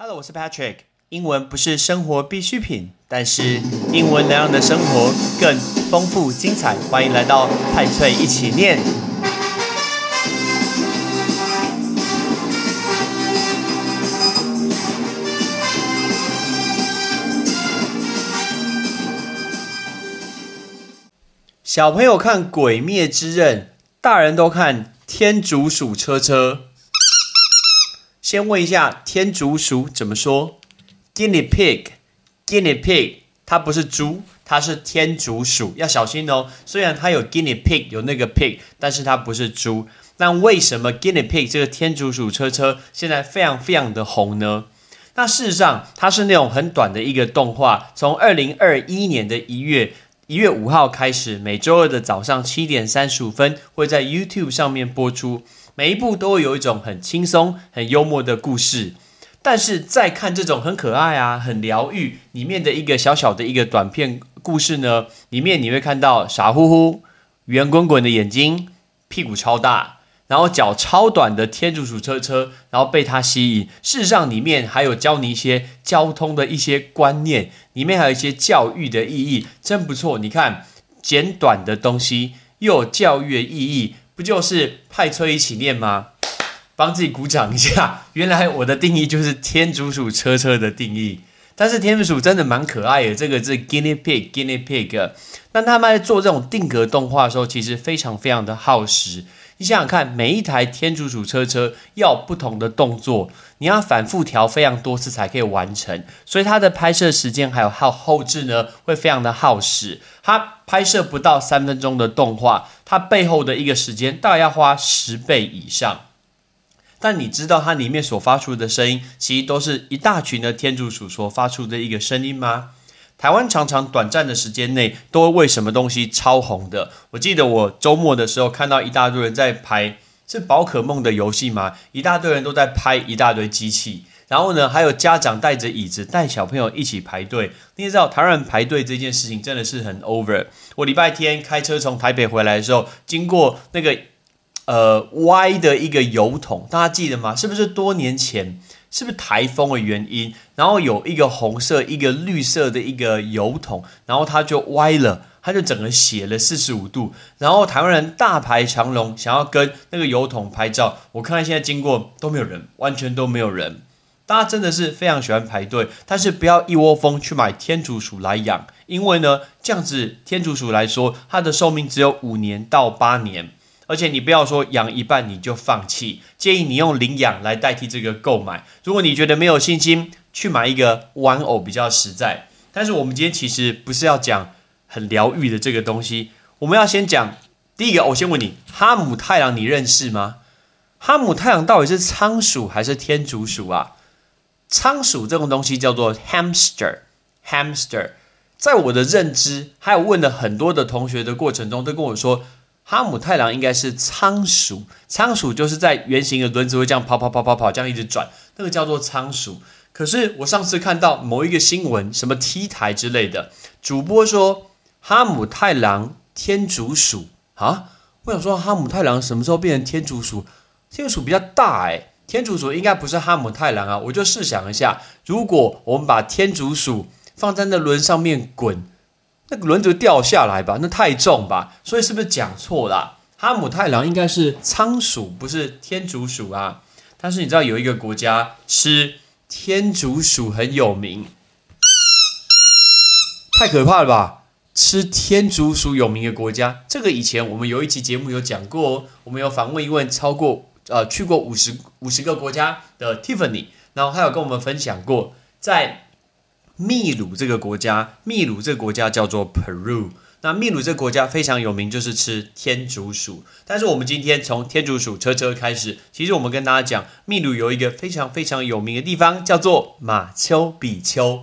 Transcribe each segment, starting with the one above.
Hello，我是 Patrick。英文不是生活必需品，但是英文能让你的生活更丰富精彩。欢迎来到派翠一起念。小朋友看《鬼灭之刃》，大人都看《天竺鼠车车》。先问一下天竺鼠怎么说？Guinea pig，Guinea pig，它不是猪，它是天竺鼠，要小心哦。虽然它有 Guinea pig，有那个 pig，但是它不是猪。那为什么 Guinea pig 这个天竺鼠车车现在非常非常的红呢？那事实上，它是那种很短的一个动画，从二零二一年的一月一月五号开始，每周二的早上七点三十五分会在 YouTube 上面播出。每一部都会有一种很轻松、很幽默的故事，但是再看这种很可爱啊、很疗愈里面的一个小小的一个短片故事呢，里面你会看到傻乎乎、圆滚滚的眼睛、屁股超大，然后脚超短的天竺鼠车车，然后被它吸引。事实上，里面还有教你一些交通的一些观念，里面还有一些教育的意义，真不错。你看，简短的东西又有教育的意义。不就是派崔一起念吗？帮自己鼓掌一下。原来我的定义就是天竺鼠车车的定义。但是天竺鼠真的蛮可爱的，这个是 guinea pig，guinea pig。那他们在做这种定格动画的时候，其实非常非常的耗时。你想想看，每一台天竺鼠车车要不同的动作，你要反复调非常多次才可以完成，所以它的拍摄时间还有耗后置呢，会非常的耗时。它拍摄不到三分钟的动画，它背后的一个时间大概要花十倍以上。但你知道它里面所发出的声音，其实都是一大群的天竺鼠所发出的一个声音吗？台湾常常短暂的时间内都会为什么东西超红的？我记得我周末的时候看到一大堆人在拍，是宝可梦的游戏吗？一大堆人都在拍一大堆机器，然后呢，还有家长带着椅子带小朋友一起排队。你也知道，台湾人排队这件事情真的是很 over。我礼拜天开车从台北回来的时候，经过那个呃歪的一个油桶，大家记得吗？是不是多年前？是不是台风的原因？然后有一个红色、一个绿色的一个油桶，然后它就歪了，它就整个斜了四十五度。然后台湾人大排长龙，想要跟那个油桶拍照。我看现在经过都没有人，完全都没有人。大家真的是非常喜欢排队，但是不要一窝蜂去买天竺鼠来养，因为呢，这样子天竺鼠来说，它的寿命只有五年到八年。而且你不要说养一半你就放弃，建议你用领养来代替这个购买。如果你觉得没有信心，去买一个玩偶比较实在。但是我们今天其实不是要讲很疗愈的这个东西，我们要先讲第一个。我先问你，哈姆太郎你认识吗？哈姆太郎到底是仓鼠还是天竺鼠啊？仓鼠这种东西叫做 hamster，hamster。在我的认知，还有问了很多的同学的过程中，都跟我说。哈姆太郎应该是仓鼠，仓鼠就是在圆形的轮子会这样跑跑跑跑跑，这样一直转，那个叫做仓鼠。可是我上次看到某一个新闻，什么 T 台之类的，主播说哈姆太郎天竺鼠啊，我想说哈姆太郎什么时候变成天竺鼠？天竺鼠比较大诶，天竺鼠应该不是哈姆太郎啊。我就试想一下，如果我们把天竺鼠放在那轮上面滚。那个轮子掉下来吧，那太重吧，所以是不是讲错了？哈姆太郎应该是仓鼠，不是天竺鼠啊。但是你知道有一个国家吃天竺鼠很有名，太可怕了吧？吃天竺鼠有名的国家，这个以前我们有一期节目有讲过。我们有访问一位超过呃去过五十五十个国家的 Tiffany，然后他有跟我们分享过在。秘鲁这个国家，秘鲁这个国家叫做 Peru。那秘鲁这个国家非常有名，就是吃天竺鼠。但是我们今天从天竺鼠车车开始，其实我们跟大家讲，秘鲁有一个非常非常有名的地方，叫做马丘比丘。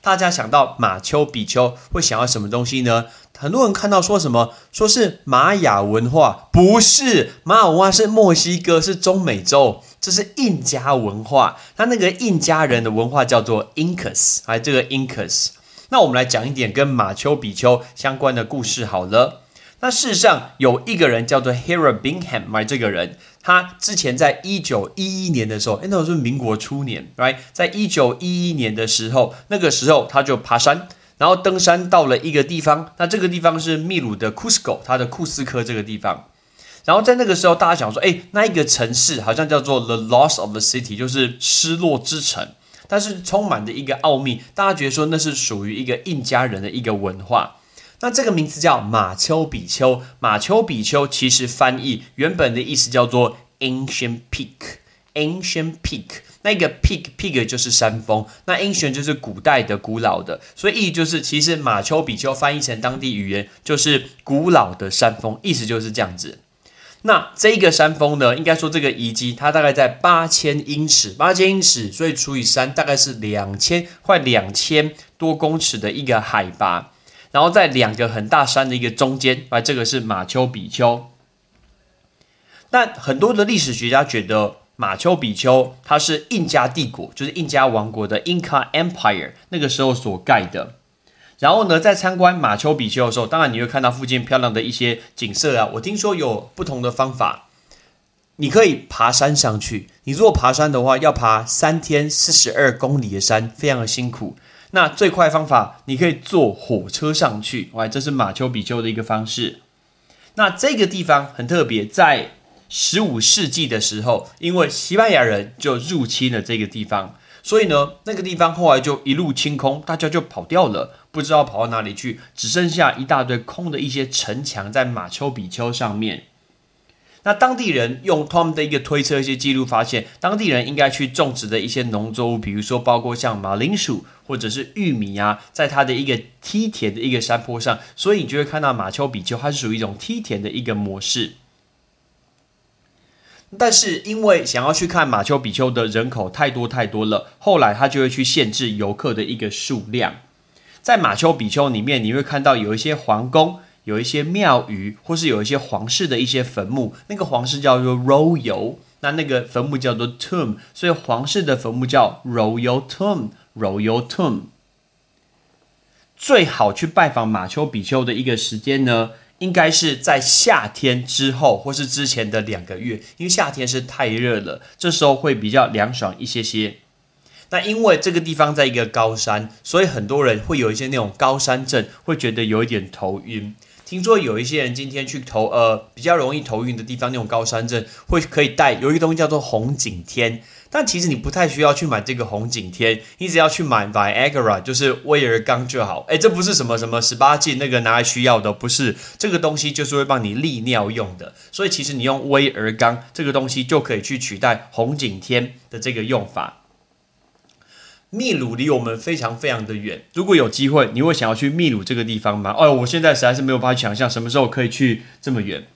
大家想到马丘比丘，会想要什么东西呢？很多人看到说什么，说是玛雅文化，不是玛雅文化，是墨西哥，是中美洲，这是印加文化。它那个印加人的文化叫做 Incas，哎，这个 Incas。那我们来讲一点跟马丘比丘相关的故事好了。那事实上有一个人叫做 Hera Bingham，买这个人，他之前在一九一一年的时候，哎，那时候是民国初年，right？在一九一一年的时候，那个时候他就爬山，然后登山到了一个地方，那这个地方是秘鲁的库斯科，它的库斯科这个地方。然后在那个时候，大家想说，哎，那一个城市好像叫做 The Lost of the City，就是失落之城，但是充满着一个奥秘，大家觉得说那是属于一个印加人的一个文化。那这个名字叫马丘比丘，马丘比丘其实翻译原本的意思叫做 ancient peak，ancient peak，那个 peak peak 就是山峰，那 ancient 就是古代的、古老的，所以意就是，其实马丘比丘翻译成当地语言就是古老的山峰，意思就是这样子。那这个山峰呢，应该说这个遗迹它大概在八千英尺，八千英尺，所以除以三，大概是两千快两千多公尺的一个海拔。然后在两个很大山的一个中间，啊，这个是马丘比丘。那很多的历史学家觉得马丘比丘它是印加帝国，就是印加王国的 Inca Empire 那个时候所盖的。然后呢，在参观马丘比丘的时候，当然你会看到附近漂亮的一些景色啊。我听说有不同的方法，你可以爬山上去。你如果爬山的话，要爬三天四十二公里的山，非常的辛苦。那最快方法，你可以坐火车上去，哇，这是马丘比丘的一个方式。那这个地方很特别，在十五世纪的时候，因为西班牙人就入侵了这个地方，所以呢，那个地方后来就一路清空，大家就跑掉了，不知道跑到哪里去，只剩下一大堆空的一些城墙在马丘比丘上面。那当地人用他们的一个推测、一些记录发现，当地人应该去种植的一些农作物，比如说包括像马铃薯或者是玉米啊，在它的一个梯田的一个山坡上，所以你就会看到马丘比丘它是属于一种梯田的一个模式。但是因为想要去看马丘比丘的人口太多太多了，后来他就会去限制游客的一个数量。在马丘比丘里面，你会看到有一些皇宫。有一些庙宇，或是有一些皇室的一些坟墓，那个皇室叫做 royal，那那个坟墓叫做 tomb，所以皇室的坟墓叫 royal tomb，royal tomb。最好去拜访马丘比丘的一个时间呢，应该是在夏天之后，或是之前的两个月，因为夏天是太热了，这时候会比较凉爽一些些。那因为这个地方在一个高山，所以很多人会有一些那种高山症，会觉得有一点头晕。听说有一些人今天去头呃比较容易头晕的地方，那种高山症会可以带有一个东西叫做红景天，但其实你不太需要去买这个红景天，你只要去买 Viagra，就是威尔刚就好。哎，这不是什么什么十八禁那个拿来需要的，不是这个东西就是会帮你利尿用的，所以其实你用威尔刚这个东西就可以去取代红景天的这个用法。秘鲁离我们非常非常的远，如果有机会，你会想要去秘鲁这个地方吗？哦，我现在实在是没有办法想象什么时候可以去这么远。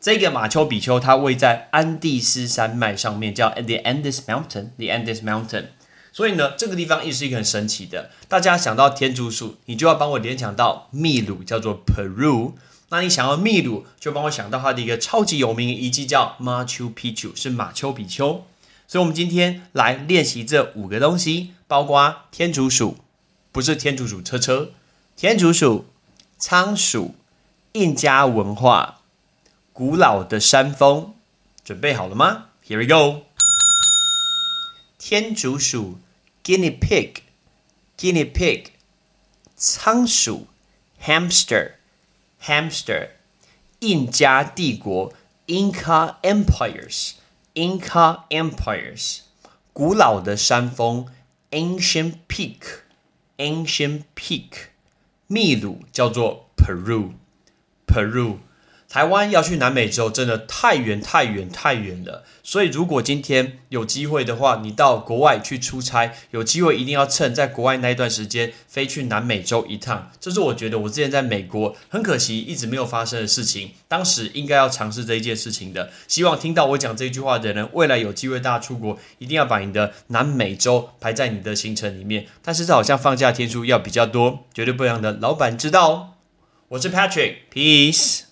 这个马丘比丘它位在安第斯山脉上面，叫 The Andes Mountain，The Andes Mountain。所以呢，这个地方也是一个很神奇的。大家想到天竺鼠，你就要帮我联想到秘鲁，叫做 Peru。那你想要秘鲁，就帮我想到它的一个超级有名遗迹叫 Machu Picchu，是马丘比丘。所以，我们今天来练习这五个东西，包括天竺鼠，不是天竺鼠车车，天竺鼠、仓鼠、印加文化、古老的山峰，准备好了吗？Here we go。天竺鼠，guinea pig，guinea pig，仓鼠，hamster，hamster，印加帝国，Inca empires。Inca empires，古老的山峰，ancient peak，ancient peak，秘鲁叫做 Peru，Peru。 台湾要去南美洲，真的太远太远太远了。所以，如果今天有机会的话，你到国外去出差，有机会一定要趁在国外那一段时间飞去南美洲一趟。这是我觉得我之前在美国很可惜一直没有发生的事情，当时应该要尝试这一件事情的。希望听到我讲这句话的人，未来有机会大家出国，一定要把你的南美洲排在你的行程里面。但是这好像放假天数要比较多，绝对不让的老板知道哦。我是 Patrick，Peace。